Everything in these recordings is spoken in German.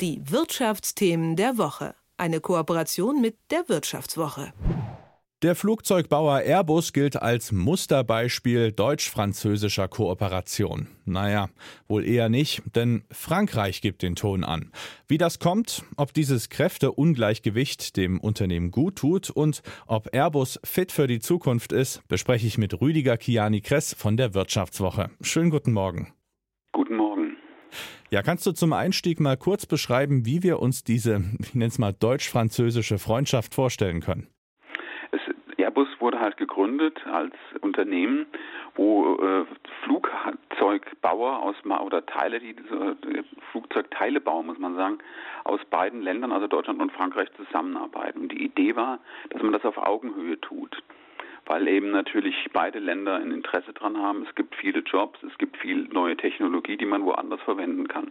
Die Wirtschaftsthemen der Woche. Eine Kooperation mit der Wirtschaftswoche. Der Flugzeugbauer Airbus gilt als Musterbeispiel deutsch-französischer Kooperation. Naja, wohl eher nicht, denn Frankreich gibt den Ton an. Wie das kommt, ob dieses Kräfteungleichgewicht dem Unternehmen gut tut und ob Airbus fit für die Zukunft ist, bespreche ich mit Rüdiger Kiani Kress von der Wirtschaftswoche. Schönen guten Morgen. Ja, kannst du zum Einstieg mal kurz beschreiben, wie wir uns diese, ich nenne es mal, deutsch-französische Freundschaft vorstellen können? Airbus wurde halt gegründet als Unternehmen, wo äh, Flugzeugbauer aus oder Teile, die äh, Flugzeugteile bauen, muss man sagen, aus beiden Ländern, also Deutschland und Frankreich, zusammenarbeiten. Und die Idee war, dass man das auf Augenhöhe tut weil eben natürlich beide Länder ein Interesse daran haben. Es gibt viele Jobs, es gibt viel neue Technologie, die man woanders verwenden kann.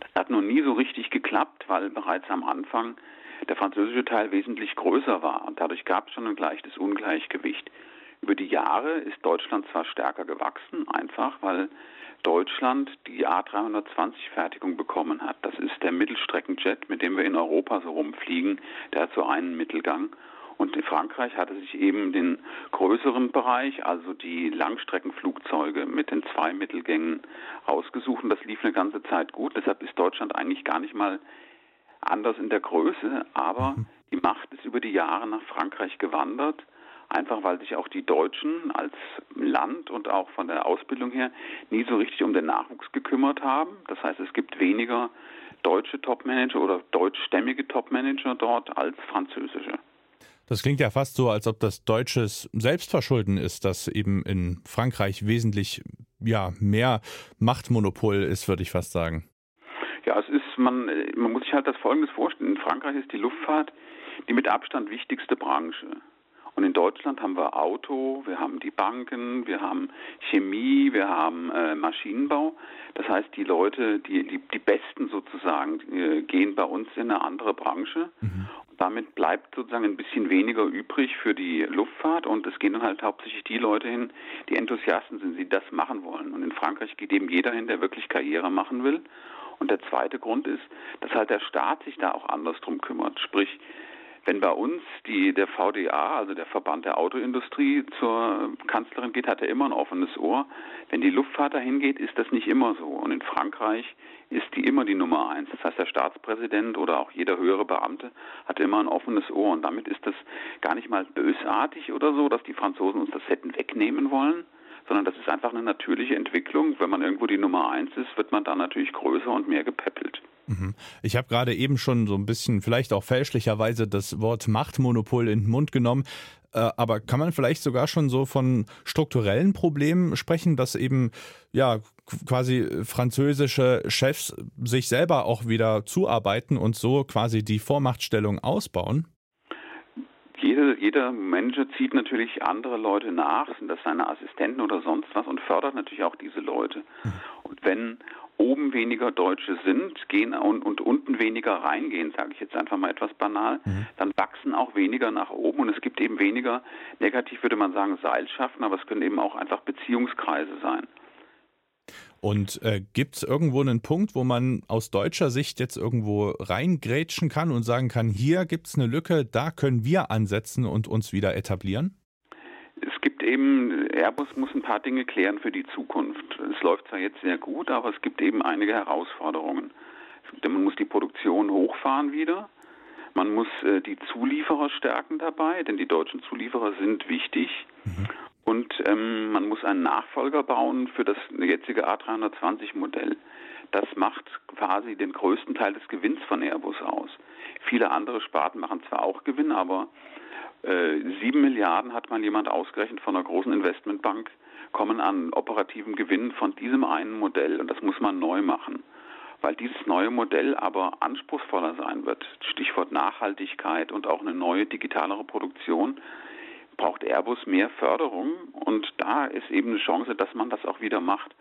Das hat noch nie so richtig geklappt, weil bereits am Anfang der französische Teil wesentlich größer war und dadurch gab es schon ein leichtes Ungleichgewicht. Über die Jahre ist Deutschland zwar stärker gewachsen, einfach weil Deutschland die A320-Fertigung bekommen hat. Das ist der Mittelstreckenjet, mit dem wir in Europa so rumfliegen. Der hat so einen Mittelgang. Und in Frankreich hatte sich eben den größeren Bereich, also die Langstreckenflugzeuge mit den zwei Mittelgängen ausgesucht. Und das lief eine ganze Zeit gut. Deshalb ist Deutschland eigentlich gar nicht mal anders in der Größe, aber mhm. die Macht ist über die Jahre nach Frankreich gewandert, einfach weil sich auch die Deutschen als Land und auch von der Ausbildung her nie so richtig um den Nachwuchs gekümmert haben. Das heißt, es gibt weniger deutsche Topmanager oder deutschstämmige Topmanager dort als französische. Das klingt ja fast so, als ob das deutsches Selbstverschulden ist, dass eben in Frankreich wesentlich ja, mehr Machtmonopol ist, würde ich fast sagen. Ja, es ist, man, man muss sich halt das Folgendes vorstellen. In Frankreich ist die Luftfahrt die mit Abstand wichtigste Branche. Und in Deutschland haben wir Auto, wir haben die Banken, wir haben Chemie, wir haben äh, Maschinenbau. Das heißt, die Leute, die, die, die Besten sozusagen, äh, gehen bei uns in eine andere Branche. Mhm. Damit bleibt sozusagen ein bisschen weniger übrig für die Luftfahrt und es gehen dann halt hauptsächlich die Leute hin, die Enthusiasten sind, die das machen wollen. Und in Frankreich geht eben jeder hin, der wirklich Karriere machen will. Und der zweite Grund ist, dass halt der Staat sich da auch anders drum kümmert. Sprich, wenn bei uns die, der VDA, also der Verband der Autoindustrie, zur Kanzlerin geht, hat er immer ein offenes Ohr. Wenn die Luftfahrt dahin geht, ist das nicht immer so. Und in Frankreich ist die immer die Nummer eins. Das heißt, der Staatspräsident oder auch jeder höhere Beamte hat immer ein offenes Ohr. Und damit ist das gar nicht mal bösartig oder so, dass die Franzosen uns das hätten wegnehmen wollen, sondern das ist einfach eine natürliche Entwicklung. Wenn man irgendwo die Nummer eins ist, wird man dann natürlich größer und mehr gepäppelt. Mhm. Ich habe gerade eben schon so ein bisschen, vielleicht auch fälschlicherweise, das Wort Machtmonopol in den Mund genommen. Äh, aber kann man vielleicht sogar schon so von strukturellen Problemen sprechen, dass eben ja quasi französische Chefs sich selber auch wieder zuarbeiten und so quasi die Vormachtstellung ausbauen? Jede, jeder Manager zieht natürlich andere Leute nach, sind das seine Assistenten oder sonst was und fördert natürlich auch diese Leute. Mhm. Und wenn oben weniger Deutsche sind, gehen und, und unten weniger reingehen, sage ich jetzt einfach mal etwas banal, mhm. dann wachsen auch weniger nach oben und es gibt eben weniger, negativ würde man sagen, Seilschaften, aber es können eben auch einfach Beziehungskreise sein. Und äh, gibt es irgendwo einen Punkt, wo man aus deutscher Sicht jetzt irgendwo reingrätschen kann und sagen kann, hier gibt es eine Lücke, da können wir ansetzen und uns wieder etablieren? Es gibt eben, Airbus muss ein paar Dinge klären für die Zukunft. Es läuft zwar jetzt sehr gut, aber es gibt eben einige Herausforderungen. Man muss die Produktion hochfahren wieder. Man muss äh, die Zulieferer stärken dabei, denn die deutschen Zulieferer sind wichtig. Mhm. Und ähm, man muss einen Nachfolger bauen für das jetzige A320-Modell. Das macht quasi den größten Teil des Gewinns von Airbus aus. Viele andere Sparten machen zwar auch Gewinn, aber sieben Milliarden hat mal jemand ausgerechnet von einer großen Investmentbank, kommen an operativen Gewinn von diesem einen Modell und das muss man neu machen. Weil dieses neue Modell aber anspruchsvoller sein wird, Stichwort Nachhaltigkeit und auch eine neue digitalere Produktion, braucht Airbus mehr Förderung und da ist eben eine Chance, dass man das auch wieder macht.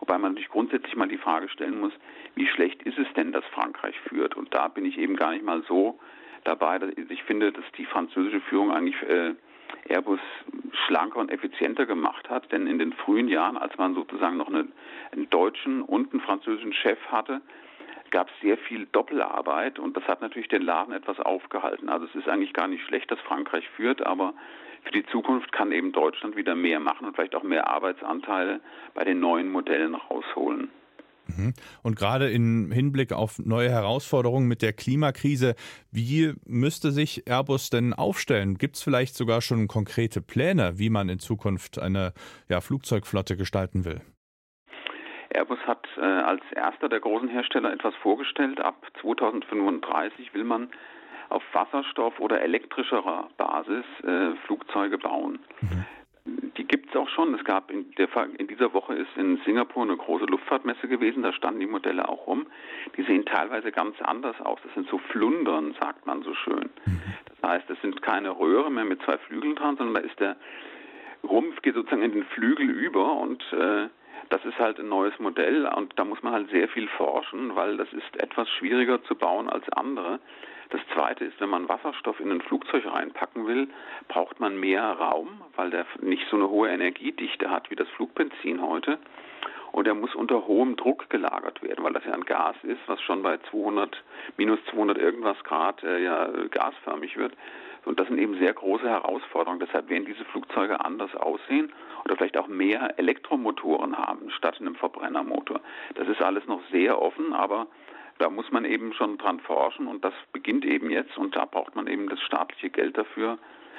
Wobei man sich grundsätzlich mal die Frage stellen muss, wie schlecht ist es denn, dass Frankreich führt? Und da bin ich eben gar nicht mal so dabei. Ich finde, dass die französische Führung eigentlich äh, Airbus schlanker und effizienter gemacht hat, denn in den frühen Jahren, als man sozusagen noch eine, einen deutschen und einen französischen Chef hatte, gab es sehr viel Doppelarbeit und das hat natürlich den Laden etwas aufgehalten. Also es ist eigentlich gar nicht schlecht, dass Frankreich führt, aber für die Zukunft kann eben Deutschland wieder mehr machen und vielleicht auch mehr Arbeitsanteile bei den neuen Modellen rausholen. Mhm. Und gerade im Hinblick auf neue Herausforderungen mit der Klimakrise, wie müsste sich Airbus denn aufstellen? Gibt es vielleicht sogar schon konkrete Pläne, wie man in Zukunft eine ja, Flugzeugflotte gestalten will? Airbus hat äh, als erster der großen Hersteller etwas vorgestellt. Ab 2035 will man auf Wasserstoff oder elektrischer Basis äh, Flugzeuge bauen. Mhm. Die gibt es auch schon. Es gab in, der, in dieser Woche ist in Singapur eine große Luftfahrtmesse gewesen, da standen die Modelle auch rum. Die sehen teilweise ganz anders aus. Das sind so Flundern, sagt man so schön. Mhm. Das heißt, es sind keine Röhre mehr mit zwei Flügeln dran, sondern da ist der Rumpf geht sozusagen in den Flügel über und äh, das ist halt ein neues Modell und da muss man halt sehr viel forschen, weil das ist etwas schwieriger zu bauen als andere. Das zweite ist, wenn man Wasserstoff in ein Flugzeug reinpacken will, braucht man mehr Raum, weil der nicht so eine hohe Energiedichte hat wie das Flugbenzin heute. Und er muss unter hohem Druck gelagert werden, weil das ja ein Gas ist, was schon bei 200, minus 200 irgendwas Grad äh, ja gasförmig wird. Und das sind eben sehr große Herausforderungen. Deshalb werden diese Flugzeuge anders aussehen oder vielleicht auch mehr Elektromotoren haben statt einem Verbrennermotor. Das ist alles noch sehr offen, aber da muss man eben schon dran forschen und das beginnt eben jetzt und da braucht man eben das staatliche Geld dafür,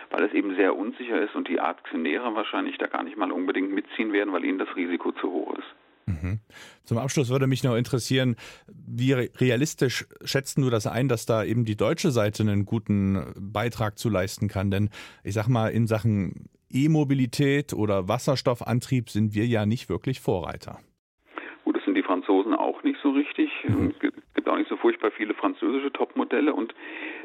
weil es eben sehr unsicher ist und die Aktionäre wahrscheinlich da gar nicht mal unbedingt mitziehen werden, weil ihnen das Risiko zu hoch ist. Mhm. Zum Abschluss würde mich noch interessieren, wie realistisch schätzen du das ein, dass da eben die deutsche Seite einen guten Beitrag zu leisten kann? Denn ich sag mal, in Sachen E-Mobilität oder Wasserstoffantrieb sind wir ja nicht wirklich Vorreiter. Gut, das sind die Franzosen auch nicht so richtig. Mhm. Es gibt auch nicht so furchtbar viele französische Topmodelle und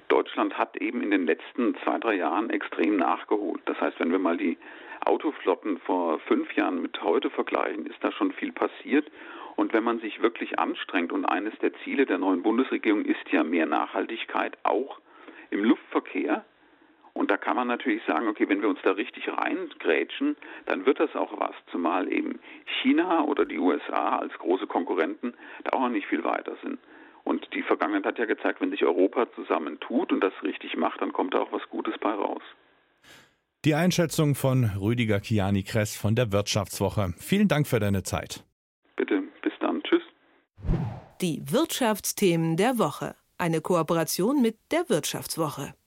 Deutschland hat eben in den letzten zwei, drei Jahren extrem nachgeholt. Das heißt, wenn wir mal die Autoflotten vor fünf Jahren mit heute vergleichen, ist da schon viel passiert. Und wenn man sich wirklich anstrengt, und eines der Ziele der neuen Bundesregierung ist ja mehr Nachhaltigkeit auch im Luftverkehr, und da kann man natürlich sagen, okay, wenn wir uns da richtig reingrätschen, dann wird das auch was, zumal eben China oder die USA als große Konkurrenten da auch noch nicht viel weiter sind. Und die Vergangenheit hat ja gezeigt, wenn sich Europa zusammentut und das richtig macht, dann kommt da auch was Gutes bei raus. Die Einschätzung von Rüdiger Kiani-Kress von der Wirtschaftswoche. Vielen Dank für deine Zeit. Bitte, bis dann. Tschüss. Die Wirtschaftsthemen der Woche. Eine Kooperation mit der Wirtschaftswoche.